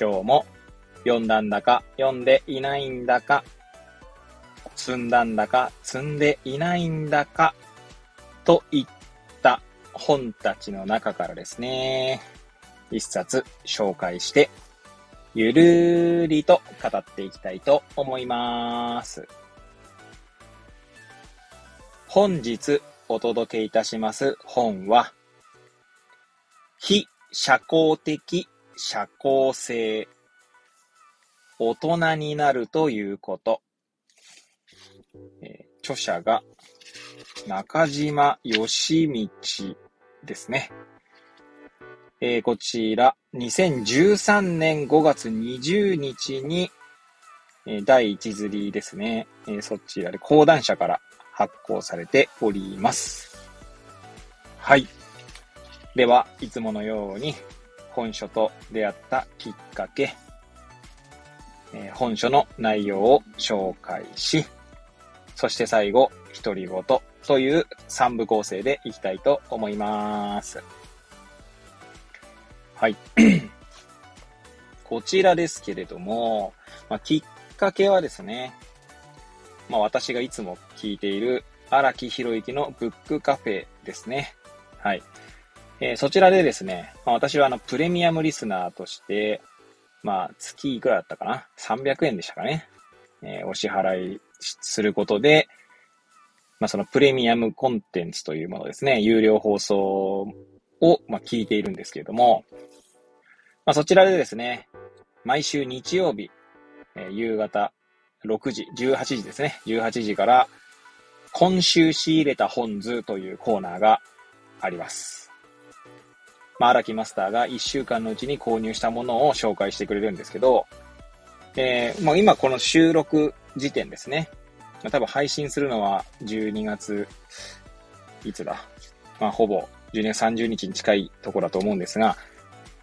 今日も読んだんだか読んでいないんだか、積んだんだか積んでいないんだか、といった本たちの中からですね、一冊紹介して、ゆるーりと語っていきたいと思います。本日お届けいたします本は、非社交的社交性。大人になるということ。えー著者が中島義道ですね。えーこちら、2013年5月20日に、えー第一釣りですね。えーそちらで講談社から発行されております。はい。では、いつものように、本書と出会ったきっかけ、えー本書の内容を紹介し、そして最後、独り言という3部構成でいきたいと思います。はい。こちらですけれども、まあ、きっかけはですね、まあ、私がいつも聞いている荒木博之のブックカフェですね。はい。えそちらでですね、まあ、私はあの、プレミアムリスナーとして、まあ、月いくらだったかな ?300 円でしたかね？えーお支払いすることで、まあ、そのプレミアムコンテンツというものですね、有料放送を、ま、聞いているんですけれども、まあ、そちらでですね、毎週日曜日、えー夕方6時、18時ですね、18時から、今週仕入れた本図というコーナーがあります。まあ、荒木マスターが1週間のうちに購入したものを紹介してくれるんですけど、えーまあ、今この収録時点ですね。まあ、多分配信するのは12月、いつだ？まあ、ほぼ12月30日に近いところだと思うんですが、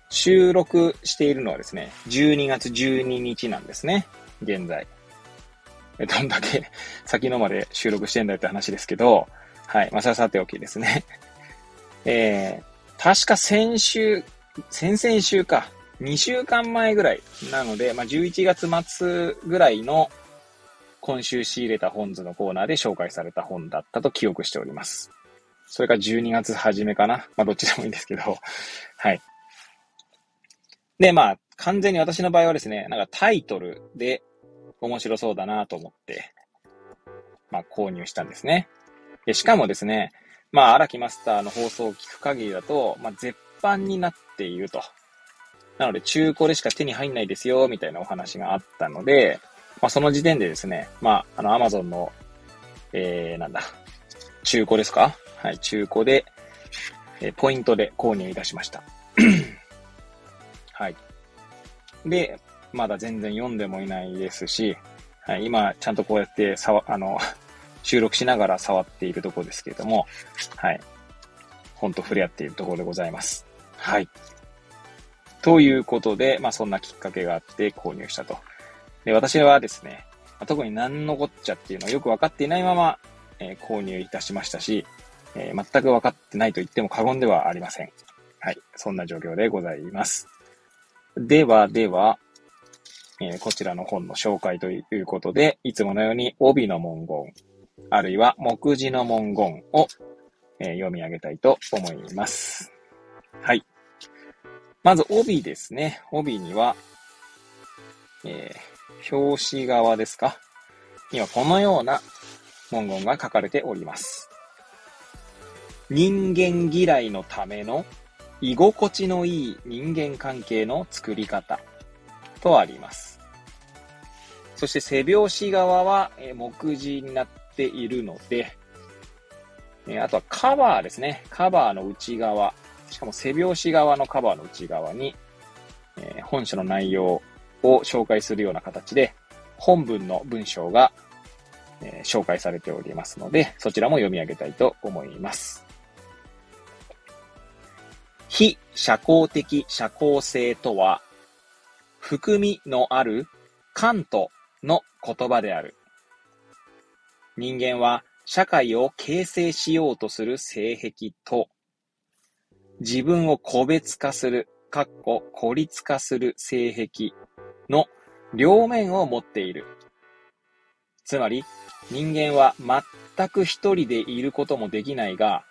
収録しているのはですね、12月12日なんですね。現在。どんだけ先のまで収録してんだよって話ですけど、はい。まあ、それはさておきですね。えー、確か先週、先々週か、2週間前ぐらいなので、まあ、11月末ぐらいの今週仕入れた本図のコーナーで紹介された本だったと記憶しております。それか12月初めかな。まあ、どっちでもいいんですけど。はい。で、まあ、完全に私の場合はですね、なんかタイトルで面白そうだなと思って、まあ、購入したんですね。で、しかもですね、まあ、荒木マスターの放送を聞く限りだと、まあ、絶版になっていると。なので、中古でしか手に入んないですよ、みたいなお話があったので、まあ、その時点でですね、まあ、あの、アマゾンの、えー、なんだ、中古ですか？はい、中古で、えーポイントで購入いたしました。はい。で、まだ全然読んでもいないですし、はい、今、ちゃんとこうやってさわ、あの、収録しながら触っているところですけれども、はい。ほんと触れ合っているところでございます。はい。ということで、まあそんなきっかけがあって購入したと。で、私はですね、特に何のこっちゃっていうのをよくわかっていないまま、えー購入いたしましたし、えー全く分かってないと言っても過言ではありません。はい。そんな状況でございます。では、では、えーこちらの本の紹介ということで、いつものように帯の文言、あるいは目次の文言を、え読み上げたいと思います。はい。まず帯ですね。帯には、えー表紙側ですか？にはこのような文言が書かれております。人間嫌いのための居心地のいい人間関係の作り方とあります。そして背表紙側はえー目次になっているので、えあとはカバーですね。カバーの内側。しかも背表紙側のカバーの内側に、え、本書の内容を紹介するような形で、本文の文章が、え、紹介されておりますので、そちらも読み上げたいと思います。非社交的社交性とは、含みのあるカントの言葉である。人間は社会を形成しようとする性癖と、自分を個別化する、かっこ孤立化する性癖の両面を持っている。つまり、人間は全く一人でいることもできないが、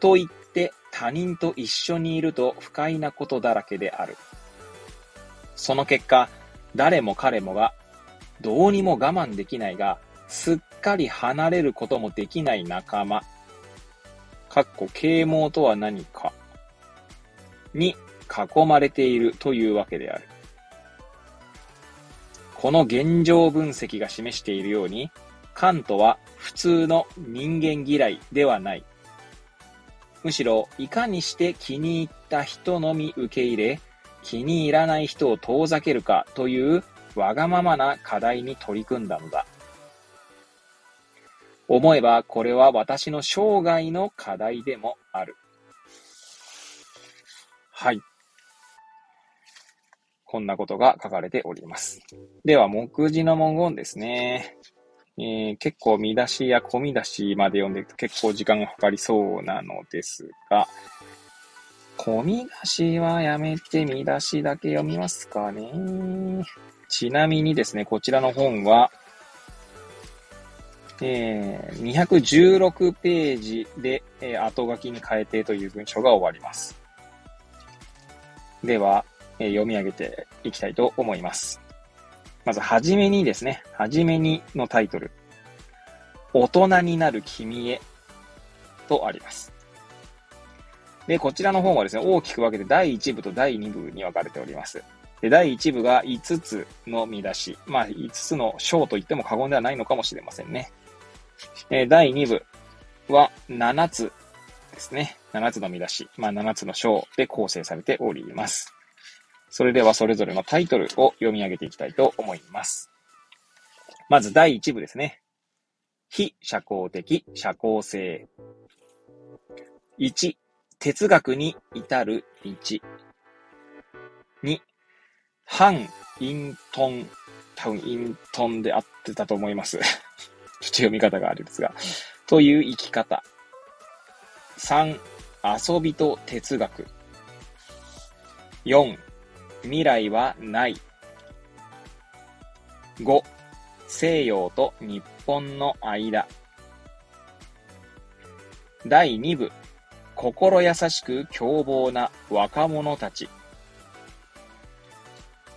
と言って他人と一緒にいると不快なことだらけである。その結果、誰も彼もがどうにも我慢できないが、すっかり離れることもできない仲間。かっこ啓蒙とは何かに囲まれているというわけである。この現状分析が示しているように、カントは普通の人間嫌いではない。むしろ、いかにして気に入った人のみ受け入れ、気に入らない人を遠ざけるかというわがままな課題に取り組んだのだ。思えばこれは私の生涯の課題でもある。はい。こんなことが書かれております。では、目次の文言ですね。えー、結構見出しや込み出しまで読んでいくと結構時間がかかりそうなのですが、込み出しはやめて見出しだけ読みますかね。ちなみにですね、こちらの本は、えー、216ページで、えー、後書きに変えてという文章が終わります。では、えー、読み上げていきたいと思います。まず、はじめにですね、はじめにのタイトル。大人になる君へとあります。で、こちらの本はですね、大きく分けて第1部と第2部に分かれております。で、第1部が5つの見出し。まあ、5つの章と言っても過言ではないのかもしれませんね。え第2部は7つですね。7つの見出し。まあ、7つの章で構成されております。それではそれぞれのタイトルを読み上げていきたいと思います。まず第1部ですね。非社交的社交性。1、哲学に至る道。2、反イントン、多分イントンで合ってたと思います。ちょっと読み方があるんですが。という生き方。3、遊びと哲学。4、未来はない。5、西洋と日本の間。第2部、心優しく凶暴な若者たち。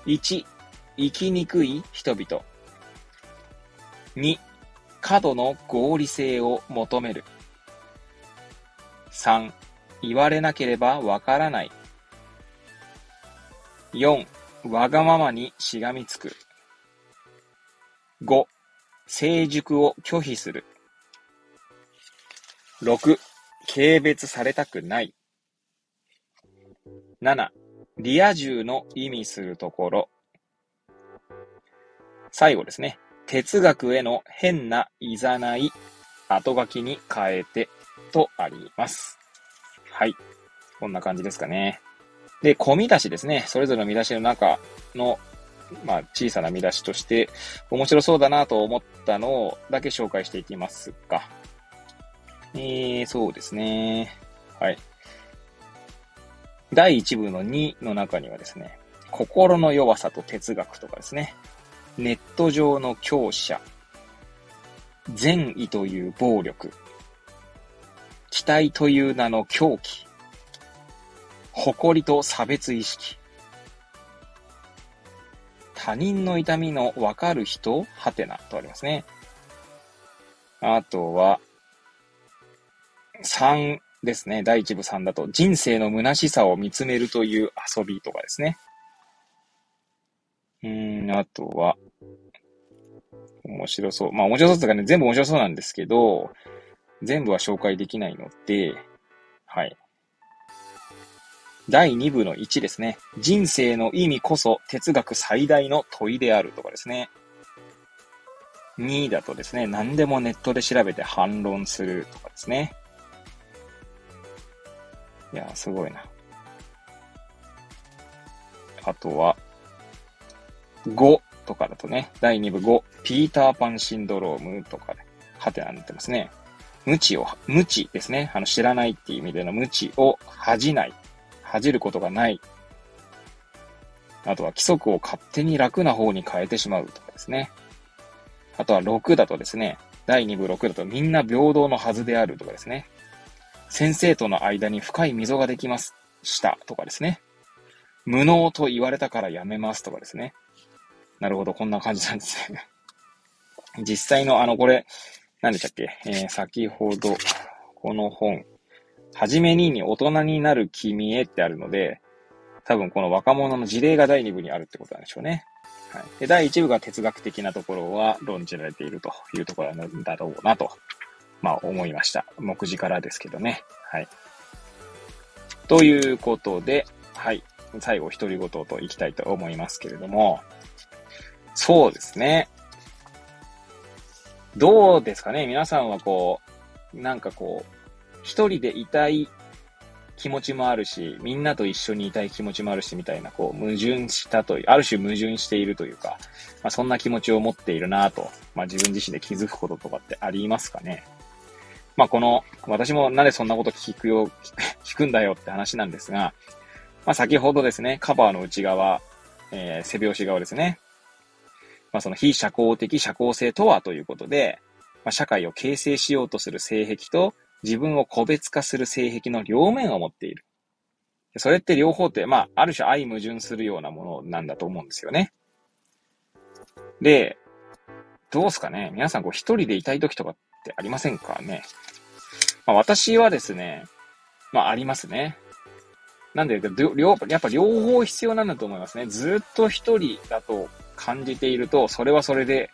1、生きにくい人々。2、過度の合理性を求める。3、言われなければわからない。4、わがままにしがみつく。5、成熟を拒否する。6、軽蔑されたくない。7、リア充の意味するところ。最後ですね。哲学への変ないざない、後書きに変えてとあります。はい。こんな感じですかね。で、込み出しですね。それぞれの見出しの中の、まあ、小さな見出しとして、面白そうだなと思ったのをだけ紹介していきますが。えー、そうですね。はい。第1部の2の中にはですね、心の弱さと哲学とかですね、ネット上の強者、善意という暴力、期待という名の狂気、誇りと差別意識。他人の痛みのわかる人？はてなとありますね。あとは、3ですね。第1部3だと、人生の虚しさを見つめるという遊びとかですね。うん、あとは、面白そう。まあ面白そうとかね、全部面白そうなんですけど、全部は紹介できないので、はい。第2部の1ですね。人生の意味こそ哲学最大の問いであるとかですね。2だとですね、何でもネットで調べて反論するとかですね。いや、すごいな。あとは、5とかだとね、第2部5、ピーターパンシンドロームとかで、ハテナになってますね。無知を、無知ですね。あの、知らないっていう意味での無知を恥じない。恥じることがない。あとは規則を勝手に楽な方に変えてしまうとかですね。あとは6だとですね、第2部6だとみんな平等のはずであるとかですね。先生との間に深い溝ができます。したとかですね。無能と言われたからやめますとかですね。なるほど、こんな感じなんですね。実際の、あの、これ、何でしたっけ？えー、先ほど、この本、はじめにに大人になる君へってあるので、多分この若者の事例が第2部にあるってことなんでしょうね。はい。で、第1部が哲学的なところは論じられているというところなんだろうなと、まあ思いました。目次からですけどね。はい。ということで、はい。最後、独り言といきたいと思いますけれども、そうですね。どうですかね？皆さんはこう、なんかこう、一人でいたい気持ちもあるし、みんなと一緒にいたい気持ちもあるし、みたいな、こう、矛盾したという、ある種矛盾しているというか、まあ、そんな気持ちを持っているなと、まあ、自分自身で気づくこととかってありますかね？まあ、この、私もなんでそんなこと聞くよ、聞くんだよって話なんですが、まあ、先ほどですね、カバーの内側、えー、背拍子側ですね。まあ、その非社交的社交性とはということで、まあ、社会を形成しようとする性癖と自分を個別化する性癖の両面を持っている。それって両方って、まあ、ある種相矛盾するようなものなんだと思うんですよね。で、どうすかね皆さんこう一人でいたい時とかってありませんかねまあ、私はですね、まあありますね。なんで、両、やっぱ両方必要なんだと思いますね。ずっと一人だと感じていると、それはそれで、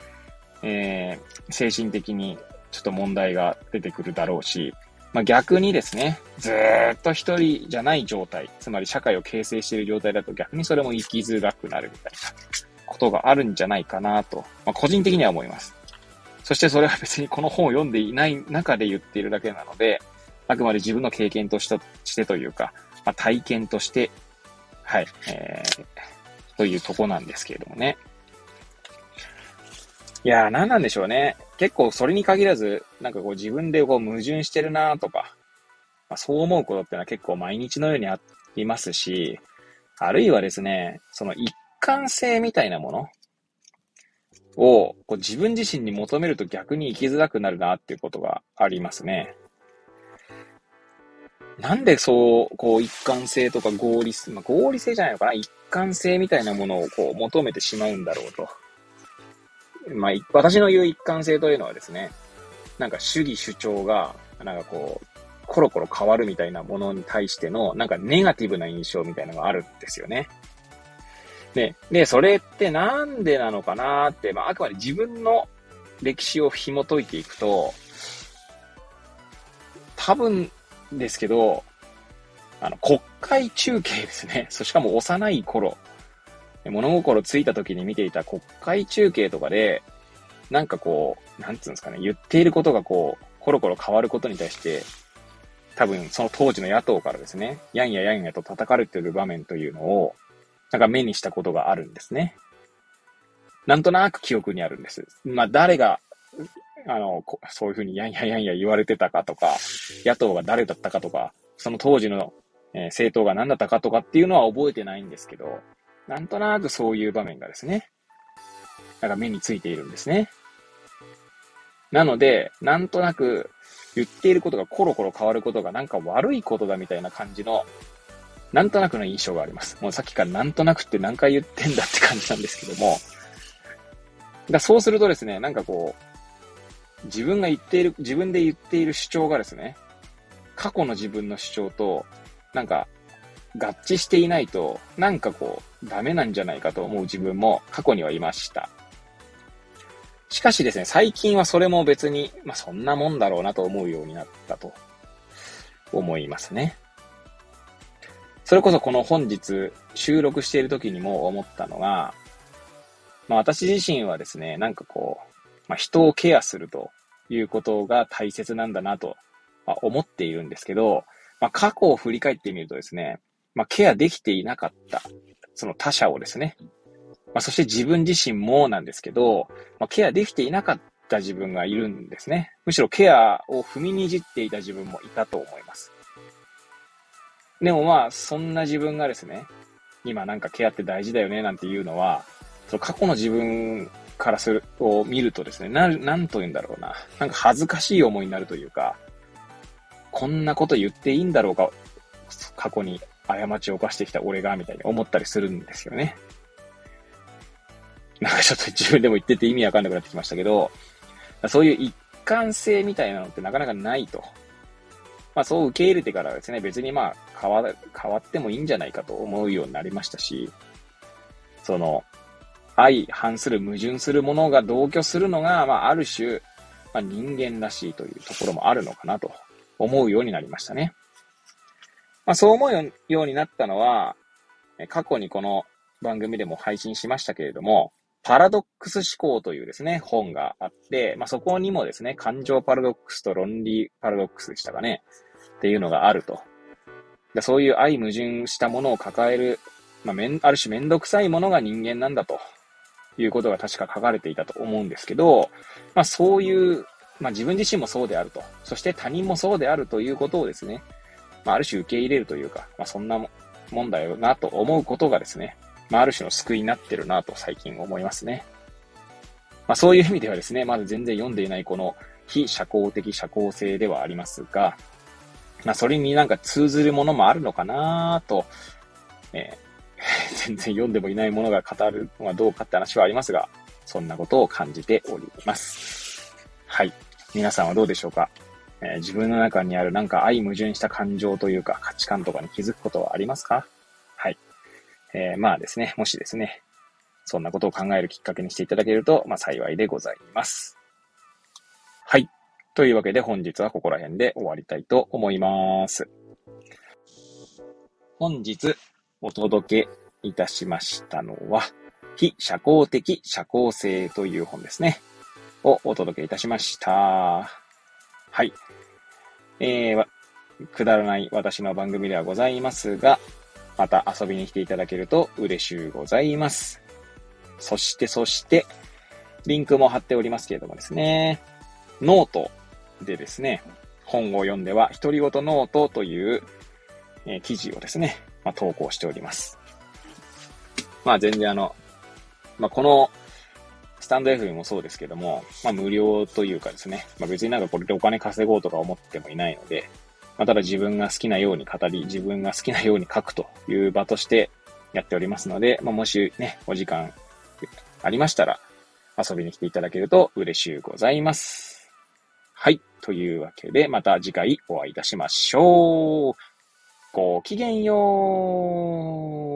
えー、精神的にちょっと問題が出てくるだろうし、まあ、逆にですね、ずっと一人じゃない状態、つまり社会を形成している状態だと逆にそれも生きづらくなるみたいなことがあるんじゃないかなと、まあ、個人的には思います。そしてそれは別にこの本を読んでいない中で言っているだけなので、あくまで自分の経験としてというか、まあ、体験として、はい、えー、というとこなんですけれどもね。いやー、何なんでしょうね。結構それに限らず、なんかこう自分でこう矛盾してるなとか、まあ、そう思うことってのは結構毎日のようにありますし、あるいはですね、その一貫性みたいなものをこう自分自身に求めると逆に生きづらくなるなっていうことがありますね。なんでそう、こう一貫性とか合理性、まあ、合理性じゃないのかな一貫性みたいなものをこう求めてしまうんだろうと。まあ、私の言う一貫性というのはですね、なんか主義主張が、なんかこう、コロコロ変わるみたいなものに対しての、なんかネガティブな印象みたいなのがあるんですよね。で、で、それってなんでなのかなって、まあ、あくまで自分の歴史を紐解いていくと、多分ですけど、あの、国会中継ですね。そしかも幼い頃、物心ついた時に見ていた国会中継とかで、なんかこう、なんつうんですかね、言っていることがこう、コロコロ変わることに対して、多分その当時の野党からですね、やんややんやと叩かれてる場面というのを、なんか目にしたことがあるんですね。なんとなく記憶にあるんです。まあ誰が、あの、そういうふうにやんややんや言われてたかとか、野党が誰だったかとか、その当時の、えー、政党が何だったかとかっていうのは覚えてないんですけど、なんとなくそういう場面がですね、なんか目についているんですね。なので、なんとなく言っていることがコロコロ変わることがなんか悪いことだみたいな感じの、なんとなくの印象があります。もうさっきからなんとなくって何回言ってんだって感じなんですけども、だそうするとですね、なんかこう、自分が言っている、自分で言っている主張がですね、過去の自分の主張と、なんか合致していないと、なんかこう、ダメなんじゃないかと思う自分も過去にはいました。しかしですね、最近はそれも別に、まあそんなもんだろうなと思うようになったと思いますね。それこそこの本日収録している時にも思ったのが、まあ私自身はですね、なんかこう、まあ人をケアするということが大切なんだなと、ま、思っているんですけど、まあ過去を振り返ってみるとですね、まあケアできていなかった、その他者をですね、まあそして自分自身もなんですけど、まあケアできていなかった自分がいるんですね。むしろケアを踏みにじっていた自分もいたと思います。でもまあ、そんな自分がですね、今なんかケアって大事だよねなんていうのは、その過去の自分からする、を見るとですね、な、なんと言うんだろうな。なんか恥ずかしい思いになるというか、こんなこと言っていいんだろうか、過去に過ちを犯してきた俺が、みたいに思ったりするんですよね。なんかちょっと自分でも言ってて意味わかんなくなってきましたけど、そういう一貫性みたいなのってなかなかないと。まあそう受け入れてからですね、別にまあ変わ変わってもいいんじゃないかと思うようになりましたし、その、相反する矛盾するものが同居するのが、まあある種、まあ、人間らしいというところもあるのかなと思うようになりましたね。まあそう思うようになったのは、過去にこの番組でも配信しましたけれども、パラドックス思考というですね、本があって、まあ、そこにもですね、感情パラドックスと論理パラドックスでしたかね、っていうのがあると。そういう相矛盾したものを抱える、まあ、めん、ある種めんどくさいものが人間なんだということが確か書かれていたと思うんですけど、まあ、そういう、まあ、自分自身もそうであると、そして他人もそうであるということをですね、まあ、ある種受け入れるというか、まあ、そんなもんだよなと思うことがですね、まあ、ある種の救いになってるなと最近思いますね。まあ、そういう意味ではですね、まだ全然読んでいないこの非社交的社交性ではありますが、まあ、それになんか通ずるものもあるのかなと、えー、全然読んでもいないものが語るのはどうかって話はありますが、そんなことを感じております。はい。皆さんはどうでしょうか、えー、自分の中にあるなんか相矛盾した感情というか価値観とかに気づくことはありますか？はいえー、まあですね、もしですね、そんなことを考えるきっかけにしていただけると、まあ幸いでございます。はい。というわけで本日はここら辺で終わりたいと思います。本日お届けいたしましたのは、非社交的社交性という本ですね。をお届けいたしました。はい。えー、くだらない私の番組ではございますが、また遊びに来ていただけると嬉しゅうございます。そしてそして、リンクも貼っておりますけれどもですね、ノートでですね、本を読んでは、独り言ノートという、えー、記事をですね、まあ、投稿しております。まあ全然あの、まあこの、スタンド F もそうですけども、まあ無料というかですね、まあ別になんかこれでお金稼ごうとか思ってもいないので、まあ、ただ自分が好きなように語り、自分が好きなように書くという場としてやっておりますので、まあ、もしね、お時間ありましたら遊びに来ていただけると嬉しゅうございます。はい。というわけで、また次回お会いいたしましょう。ごきげんよう。